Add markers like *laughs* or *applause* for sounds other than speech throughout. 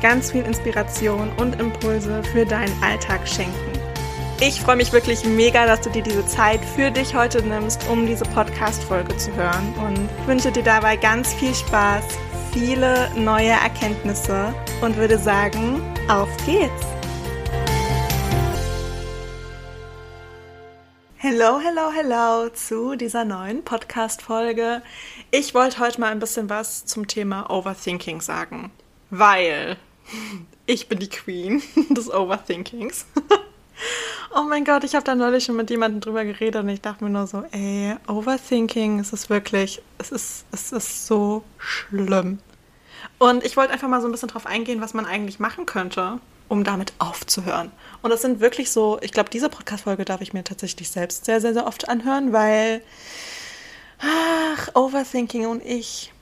ganz viel Inspiration und Impulse für deinen Alltag schenken. Ich freue mich wirklich mega, dass du dir diese Zeit für dich heute nimmst, um diese Podcast-Folge zu hören und wünsche dir dabei ganz viel Spaß, viele neue Erkenntnisse und würde sagen, auf geht's! Hello, hello, hello zu dieser neuen Podcast-Folge. Ich wollte heute mal ein bisschen was zum Thema Overthinking sagen, weil ich bin die Queen *laughs* des Overthinkings. *laughs* Oh mein Gott, ich habe da neulich schon mit jemandem drüber geredet und ich dachte mir nur so, ey, Overthinking, es ist wirklich, es ist, es ist so schlimm. Und ich wollte einfach mal so ein bisschen drauf eingehen, was man eigentlich machen könnte, um damit aufzuhören. Und das sind wirklich so, ich glaube, diese Podcast-Folge darf ich mir tatsächlich selbst sehr, sehr, sehr oft anhören, weil, ach, Overthinking und ich,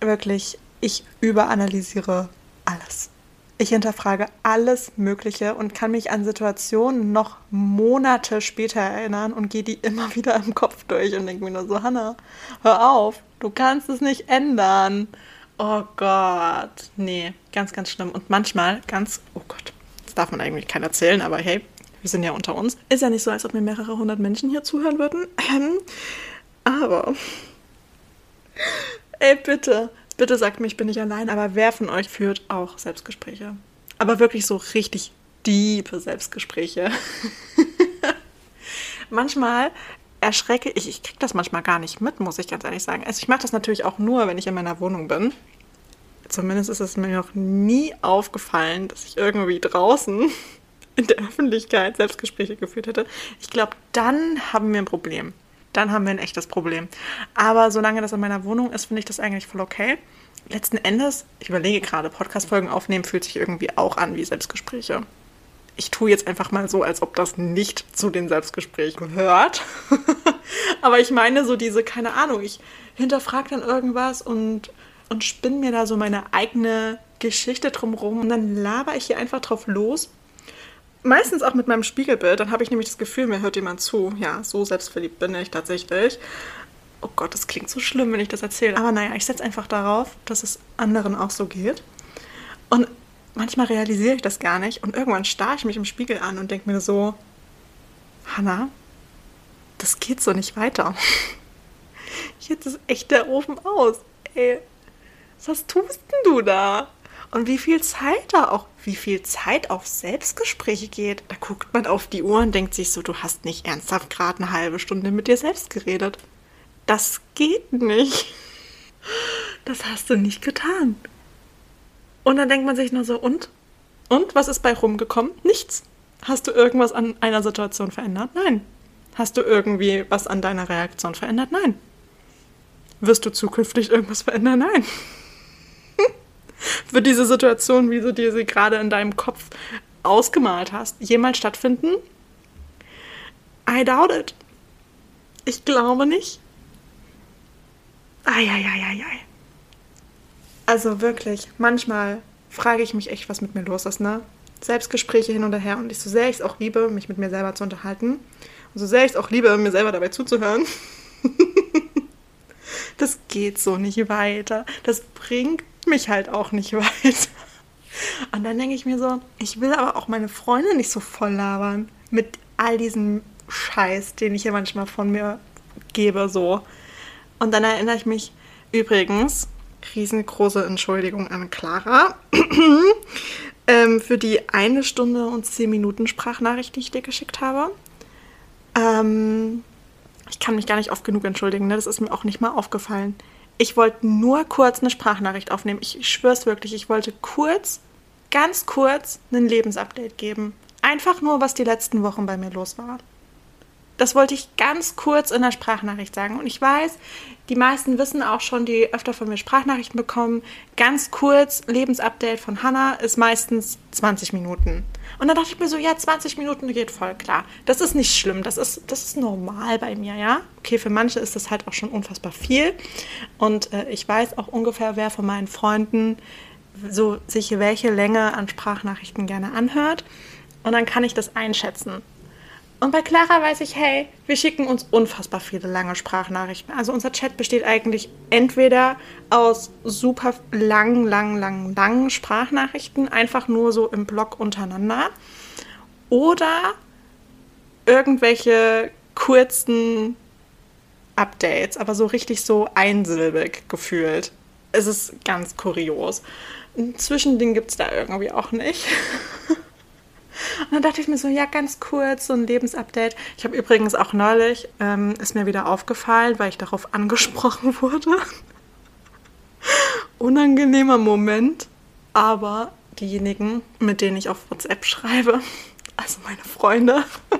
wirklich, ich überanalysiere alles. Ich hinterfrage alles Mögliche und kann mich an Situationen noch Monate später erinnern und gehe die immer *laughs* wieder im Kopf durch und denke mir nur so, Hanna, hör auf, du kannst es nicht ändern. Oh Gott, nee, ganz, ganz schlimm. Und manchmal ganz, oh Gott, das darf man eigentlich keiner erzählen, aber hey, wir sind ja unter uns. Ist ja nicht so, als ob mir mehrere hundert Menschen hier zuhören würden. *clears throat* Aber, ey, bitte, Bitte sagt mir, ich bin nicht allein, aber wer von euch führt auch Selbstgespräche? Aber wirklich so richtig diepe Selbstgespräche. *laughs* manchmal erschrecke ich, ich kriege das manchmal gar nicht mit, muss ich ganz ehrlich sagen. Also ich mache das natürlich auch nur, wenn ich in meiner Wohnung bin. Zumindest ist es mir noch nie aufgefallen, dass ich irgendwie draußen *laughs* in der Öffentlichkeit Selbstgespräche geführt hätte. Ich glaube, dann haben wir ein Problem dann haben wir ein echtes Problem. Aber solange das in meiner Wohnung ist, finde ich das eigentlich voll okay. Letzten Endes, ich überlege gerade, Podcast-Folgen aufnehmen fühlt sich irgendwie auch an wie Selbstgespräche. Ich tue jetzt einfach mal so, als ob das nicht zu den Selbstgesprächen gehört. *laughs* Aber ich meine so diese, keine Ahnung, ich hinterfrage dann irgendwas und, und spinne mir da so meine eigene Geschichte drumherum und dann laber ich hier einfach drauf los meistens auch mit meinem Spiegelbild. Dann habe ich nämlich das Gefühl, mir hört jemand zu. Ja, so selbstverliebt bin ich tatsächlich. Oh Gott, das klingt so schlimm, wenn ich das erzähle. Aber naja, ich setze einfach darauf, dass es anderen auch so geht. Und manchmal realisiere ich das gar nicht. Und irgendwann starre ich mich im Spiegel an und denke mir so, Hanna, das geht so nicht weiter. *laughs* Jetzt ist echt der Ofen aus. Ey, was tust denn du da? Und wie viel Zeit da auch, wie viel Zeit auf Selbstgespräche geht. Da guckt man auf die Uhr und denkt sich so, du hast nicht ernsthaft gerade eine halbe Stunde mit dir selbst geredet. Das geht nicht. Das hast du nicht getan. Und dann denkt man sich nur so, und? Und was ist bei rumgekommen? Nichts. Hast du irgendwas an einer Situation verändert? Nein. Hast du irgendwie was an deiner Reaktion verändert? Nein. Wirst du zukünftig irgendwas verändern? Nein wird diese Situation, wie du dir sie gerade in deinem Kopf ausgemalt hast, jemals stattfinden? I doubt it. Ich glaube nicht. Eieieiei. Also wirklich, manchmal frage ich mich echt, was mit mir los ist, ne? Selbstgespräche hin und her und ich so sehr ich es auch liebe, mich mit mir selber zu unterhalten und so sehr ich es auch liebe, mir selber dabei zuzuhören. *laughs* das geht so nicht weiter. Das bringt mich halt auch nicht *laughs* weiter. Und dann denke ich mir so, ich will aber auch meine Freunde nicht so voll labern mit all diesem Scheiß, den ich hier manchmal von mir gebe, so. Und dann erinnere ich mich übrigens, riesengroße Entschuldigung an Clara, *clears throat* ähm, für die eine Stunde und zehn Minuten Sprachnachricht, die ich dir geschickt habe. Ähm, ich kann mich gar nicht oft genug entschuldigen, ne? das ist mir auch nicht mal aufgefallen. Ich wollte nur kurz eine Sprachnachricht aufnehmen. Ich, schwöre wirklich, ich wollte kurz, ganz kurz, ein Lebensupdate geben. Einfach nur, was die letzten Wochen bei mir los war. Das wollte ich ganz kurz in der Sprachnachricht sagen. Und ich weiß, die meisten wissen auch schon, die öfter von mir Sprachnachrichten bekommen. Ganz kurz, Lebensupdate von Hannah ist meistens 20 Minuten. Und dann dachte ich mir so, ja, 20 Minuten geht voll klar. Das ist nicht schlimm, das ist, das ist normal bei mir, ja. Okay, für manche ist das halt auch schon unfassbar viel. Und äh, ich weiß auch ungefähr, wer von meinen Freunden so sich welche Länge an Sprachnachrichten gerne anhört. Und dann kann ich das einschätzen. Und bei Clara weiß ich, hey, wir schicken uns unfassbar viele lange Sprachnachrichten. Also unser Chat besteht eigentlich entweder aus super langen, langen, langen, langen Sprachnachrichten, einfach nur so im Blog untereinander, oder irgendwelche kurzen Updates, aber so richtig so einsilbig gefühlt. Es ist ganz kurios. Ein Zwischending gibt es da irgendwie auch nicht. *laughs* Dann dachte ich mir so, ja, ganz kurz, so ein Lebensupdate. Ich habe übrigens auch neulich, ähm, ist mir wieder aufgefallen, weil ich darauf angesprochen *laughs* wurde. Unangenehmer Moment, aber diejenigen, mit denen ich auf WhatsApp schreibe, *laughs* also meine Freunde, *laughs*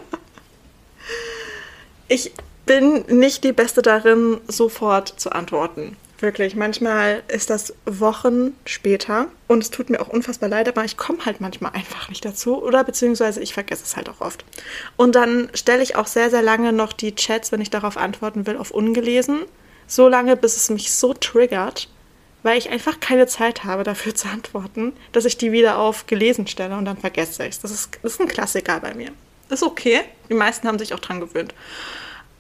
ich bin nicht die Beste darin, sofort zu antworten. Wirklich, manchmal ist das Wochen später und es tut mir auch unfassbar leid, aber ich komme halt manchmal einfach nicht dazu oder beziehungsweise ich vergesse es halt auch oft. Und dann stelle ich auch sehr, sehr lange noch die Chats, wenn ich darauf antworten will, auf ungelesen. So lange, bis es mich so triggert, weil ich einfach keine Zeit habe, dafür zu antworten, dass ich die wieder auf gelesen stelle und dann vergesse ich es. Das ist, das ist ein Klassiker bei mir. Ist okay. Die meisten haben sich auch dran gewöhnt.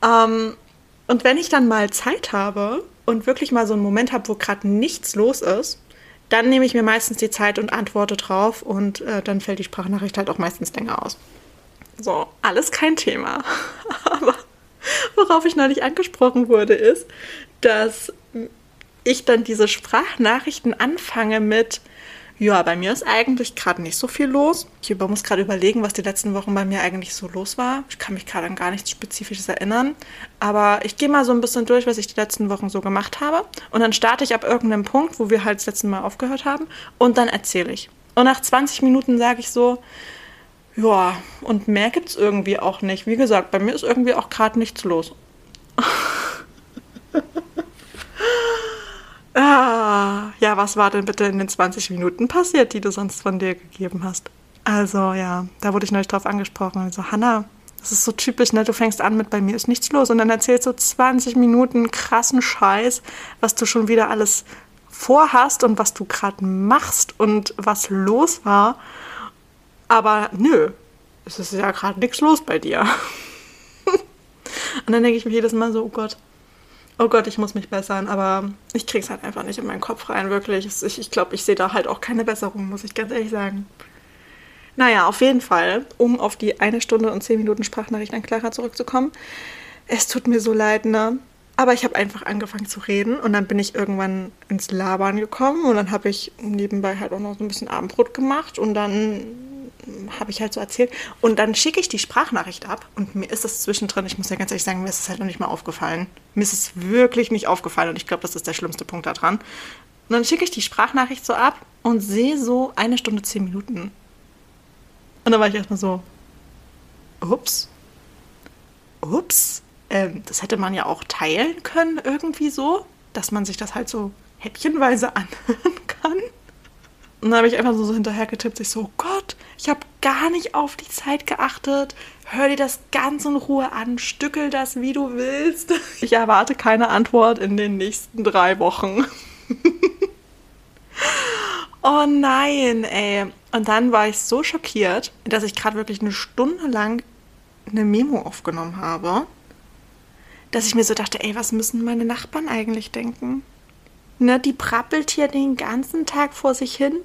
Ähm, und wenn ich dann mal Zeit habe und wirklich mal so einen Moment habe, wo gerade nichts los ist, dann nehme ich mir meistens die Zeit und antworte drauf und äh, dann fällt die Sprachnachricht halt auch meistens länger aus. So, alles kein Thema. *laughs* Aber worauf ich neulich angesprochen wurde, ist, dass ich dann diese Sprachnachrichten anfange mit, ja, bei mir ist eigentlich gerade nicht so viel los. Ich muss gerade überlegen, was die letzten Wochen bei mir eigentlich so los war. Ich kann mich gerade an gar nichts Spezifisches erinnern. Aber ich gehe mal so ein bisschen durch, was ich die letzten Wochen so gemacht habe. Und dann starte ich ab irgendeinem Punkt, wo wir halt das letzte Mal aufgehört haben. Und dann erzähle ich. Und nach 20 Minuten sage ich so, ja, und mehr gibt es irgendwie auch nicht. Wie gesagt, bei mir ist irgendwie auch gerade nichts los. *laughs* Ah, ja, was war denn bitte in den 20 Minuten passiert, die du sonst von dir gegeben hast? Also ja, da wurde ich neulich drauf angesprochen. Also Hanna, das ist so typisch, ne? Du fängst an mit bei mir ist nichts los und dann erzählst du 20 Minuten krassen Scheiß, was du schon wieder alles vorhast und was du gerade machst und was los war. Aber nö, es ist ja gerade nichts los bei dir. *laughs* und dann denke ich mir jedes Mal so, oh Gott, oh Gott, ich muss mich bessern, aber ich krieg's halt einfach nicht in meinen Kopf rein, wirklich. Ich, ich glaube, ich sehe da halt auch keine Besserung, muss ich ganz ehrlich sagen. Naja, auf jeden Fall, um auf die eine Stunde und zehn Minuten Sprachnachricht an Clara zurückzukommen. Es tut mir so leid, ne? Aber ich habe einfach angefangen zu reden und dann bin ich irgendwann ins Labern gekommen und dann habe ich nebenbei halt auch noch so ein bisschen Abendbrot gemacht und dann habe ich halt so erzählt. Und dann schicke ich die Sprachnachricht ab und mir ist das zwischendrin, ich muss ja ganz ehrlich sagen, mir ist es halt noch nicht mal aufgefallen. Mir ist es wirklich nicht aufgefallen und ich glaube, das ist der schlimmste Punkt daran. Und dann schicke ich die Sprachnachricht so ab und sehe so eine Stunde, zehn Minuten. Und dann war ich erstmal so, ups, ups, ähm, das hätte man ja auch teilen können irgendwie so, dass man sich das halt so häppchenweise *laughs* anhören kann. Und dann habe ich einfach so, so hinterher getippt, ich so, oh Gott, ich habe gar nicht auf die Zeit geachtet. Hör dir das ganz in Ruhe an, stückel das, wie du willst. *laughs* Ich erwarte keine Antwort in den nächsten drei Wochen. *laughs* oh nein, ey. Und dann war ich so schockiert, dass ich gerade wirklich eine Stunde lang eine Memo aufgenommen habe, dass ich mir so dachte, ey, was müssen meine Nachbarn eigentlich denken? Ne, die prappelt hier den ganzen Tag vor sich hin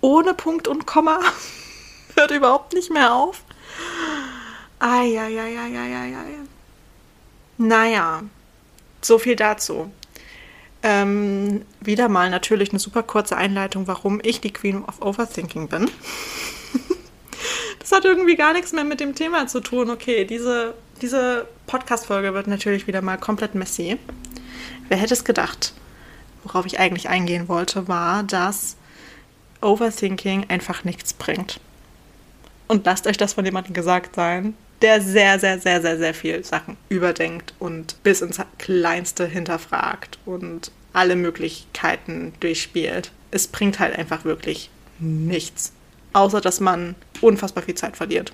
ohne Punkt und Komma. *laughs* Hört überhaupt nicht mehr auf. Eieieiei. Naja, so viel dazu. Ähm, wieder mal natürlich eine super kurze Einleitung, warum ich die Queen of Overthinking bin. *laughs* das hat irgendwie gar nichts mehr mit dem Thema zu tun. Okay, diese, diese Podcast-Folge wird natürlich wieder mal komplett messy. Wer hätte es gedacht? Worauf ich eigentlich eingehen wollte, war, dass Overthinking einfach nichts bringt. Und lasst euch das von jemandem gesagt sein, der sehr, sehr, sehr, sehr, sehr viel Sachen überdenkt und bis ins Kleinste hinterfragt und alle Möglichkeiten durchspielt. Es bringt halt einfach wirklich nichts. Außer dass man unfassbar viel Zeit verliert.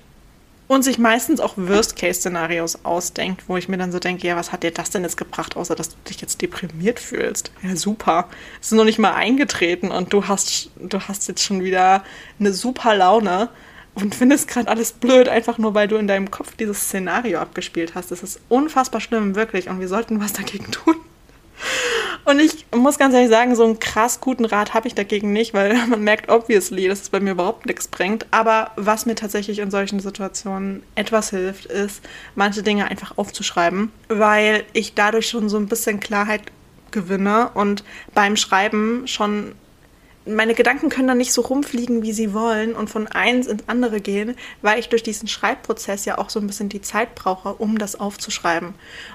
Und sich meistens auch Worst-Case-Szenarios ausdenkt, wo ich mir dann so denke, ja, was hat dir das denn jetzt gebracht, außer dass du dich jetzt deprimiert fühlst? Ja, super. Es ist noch nicht mal eingetreten und du hast, du hast jetzt schon wieder eine super Laune und findest gerade alles blöd, einfach nur weil du in deinem Kopf dieses Szenario abgespielt hast. Das ist unfassbar schlimm, wirklich. Und wir sollten was dagegen tun. Und ich muss ganz ehrlich sagen, so einen krass guten Rat habe ich dagegen nicht, weil *laughs* man merkt obviously, dass es bei mir überhaupt nichts bringt. Aber was mir tatsächlich in solchen Situationen etwas hilft, ist, manche Dinge einfach aufzuschreiben, weil ich dadurch schon so ein bisschen Klarheit gewinne und beim Schreiben schon meine Gedanken können dann nicht so rumfliegen, wie sie wollen und von eins ins andere gehen, weil ich durch diesen Schreibprozess ja auch so ein bisschen die Zeit brauche, um das aufzuschreiben.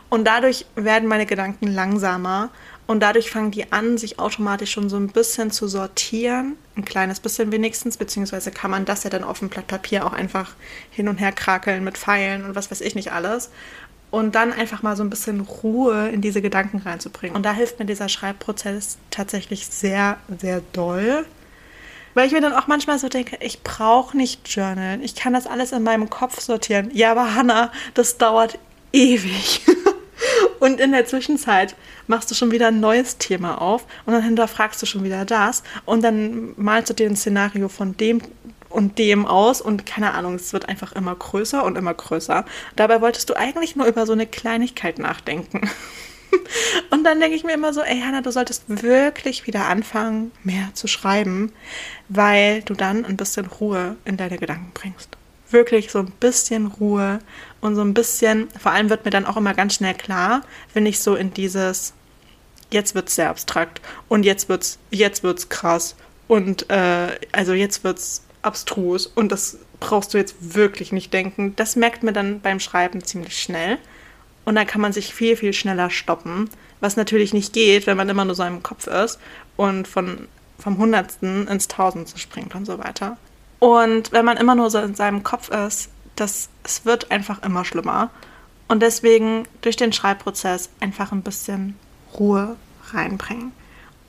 Und dadurch werden meine Gedanken langsamer und dadurch fangen die an, sich automatisch schon so ein bisschen zu sortieren, ein kleines bisschen wenigstens, beziehungsweise kann man das ja dann auf dem Blatt Papier auch einfach hin und her krakeln mit Pfeilen und was weiß ich nicht alles und dann einfach mal so ein bisschen Ruhe in diese Gedanken reinzubringen. Und da hilft mir dieser Schreibprozess tatsächlich sehr, sehr doll. Weil ich mir dann auch manchmal so denke, ich brauche nicht journalen. Ich kann das alles in meinem Kopf sortieren. Ja, aber Hannah, das dauert ewig. *laughs* und in der Zwischenzeit machst du schon wieder ein neues Thema auf und dann hinterfragst du schon wieder das und dann malst du dir ein Szenario von dem und dem aus und keine Ahnung, es wird einfach immer größer und immer größer. Dabei wolltest du eigentlich nur über so eine Kleinigkeit nachdenken. *laughs* und dann denke ich mir immer so, ey Hanna, du solltest wirklich wieder anfangen, mehr zu schreiben, weil du dann ein bisschen Ruhe in deine Gedanken bringst. Wirklich so ein bisschen Ruhe und so ein bisschen, vor allem wird mir dann auch immer ganz schnell klar, wenn ich so in dieses, jetzt wird es sehr abstrakt und jetzt wird's, jetzt wird's krass und äh, also jetzt wird's abstrus und das brauchst du jetzt wirklich nicht denken. Das merkt man dann beim Schreiben ziemlich schnell. Und dann kann man sich viel, viel schneller stoppen, was natürlich nicht geht, wenn man immer nur so im Kopf ist und von, vom Hundertsten ins Tausendste springt und so weiter. Und wenn man immer nur so in seinem Kopf ist, das, es wird einfach immer schlimmer. Und deswegen durch den Schreibprozess einfach ein bisschen Ruhe reinbringen.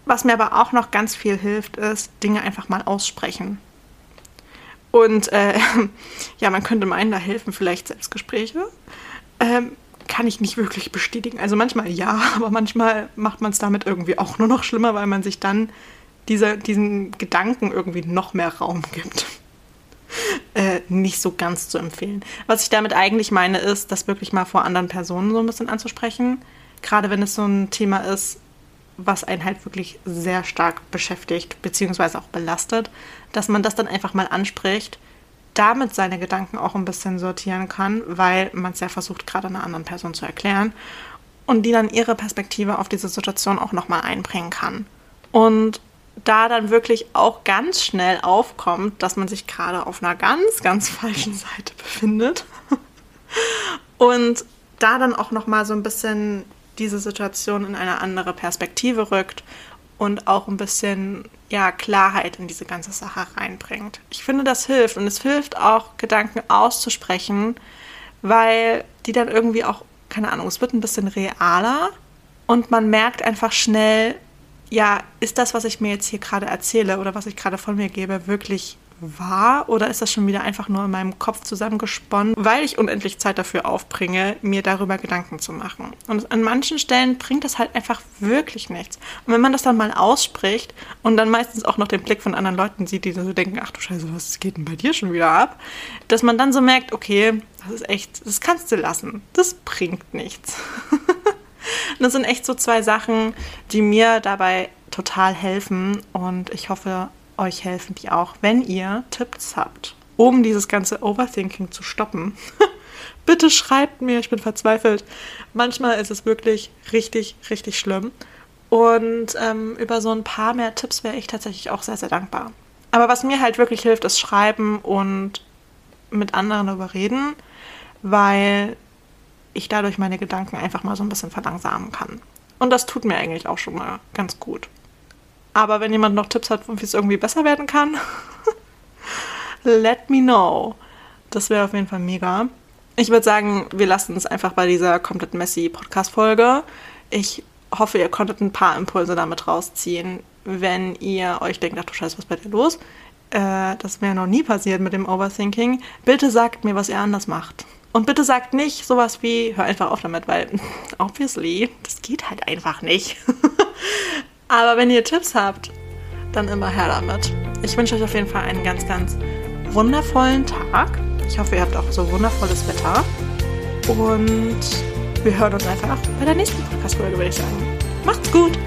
Was mir aber auch noch ganz viel hilft, ist Dinge einfach mal aussprechen. Und äh, *laughs* ja, man könnte meinen, da helfen vielleicht Selbstgespräche. Ähm, kann ich nicht wirklich bestätigen. Also manchmal ja, *laughs* aber manchmal macht man es damit irgendwie auch nur noch schlimmer, weil man sich dann dieser, diesen Gedanken irgendwie noch mehr Raum gibt. Äh, nicht so ganz zu empfehlen. Was ich damit eigentlich meine, ist, das wirklich mal vor anderen Personen so ein bisschen anzusprechen. Gerade wenn es so ein Thema ist, was einen halt wirklich sehr stark beschäftigt, beziehungsweise auch belastet, dass man das dann einfach mal anspricht, damit seine Gedanken auch ein bisschen sortieren kann, weil man es ja versucht, gerade einer anderen Person zu erklären und die dann ihre Perspektive auf diese Situation auch nochmal einbringen kann. Und da dann wirklich auch ganz schnell aufkommt, dass man sich gerade auf einer ganz, ganz falschen Seite befindet. *laughs* Und da dann auch nochmal so ein bisschen diese Situation in eine andere Perspektive rückt und auch ein bisschen ja, Klarheit in diese ganze Sache reinbringt. Ich finde, das hilft und es hilft auch, Gedanken auszusprechen, weil die dann irgendwie auch, keine Ahnung, es wird ein bisschen realer und man merkt einfach schnell, ja, ist das, was ich mir jetzt hier gerade erzähle oder was ich gerade von mir gebe, wirklich wahr oder ist das schon wieder einfach nur in meinem Kopf zusammengesponnen, weil ich unendlich Zeit dafür aufbringe, mir darüber Gedanken zu machen. Und an manchen Stellen bringt das halt einfach wirklich nichts. Und wenn man das dann mal ausspricht und dann meistens auch noch den Blick von anderen Leuten sieht, die so denken, ach du Scheiße, was geht denn bei dir schon wieder ab? Dass man dann so merkt, okay, das ist echt, das kannst du lassen. Das bringt nichts. *laughs* das sind echt so zwei Sachen, die mir dabei total helfen und ich hoffe, euch helfen die auch, wenn ihr Tipps habt, um dieses ganze Overthinking zu stoppen. *laughs* Bitte schreibt mir, ich bin verzweifelt. Manchmal ist es wirklich richtig, richtig schlimm. Und ähm, über so ein paar mehr Tipps wäre ich tatsächlich auch sehr, sehr dankbar. Aber was mir halt wirklich hilft, ist schreiben und mit anderen darüber reden, weil ich dadurch meine Gedanken einfach mal so ein bisschen verlangsamen kann. Und das tut mir eigentlich auch schon mal ganz gut. Aber wenn jemand noch Tipps hat, wie es irgendwie besser werden kann, *laughs* let me know. Das wäre auf jeden Fall mega. ich würde sagen, wir lassen es einfach bei dieser komplett messy Podcast-Folge. Ich hoffe, ihr konntet ein paar Impulse damit rausziehen. Wenn ihr euch denkt, ach du Scheiße, was ist bei dir los? Äh, das mir noch nie passiert mit dem Overthinking. Bitte sagt mir, was ihr anders macht. Und bitte sagt nicht sowas wie, hör einfach auf damit, weil *laughs* obviously, das geht halt einfach nicht. *laughs* Aber wenn ihr Tipps habt, dann immer her damit. Ich wünsche euch auf jeden Fall einen ganz, ganz wundervollen Tag. Ich hoffe, ihr habt auch so wundervolles Wetter. Und wir hören uns einfach bei der nächsten Podcast-Folge, würde ich sagen. Macht's gut!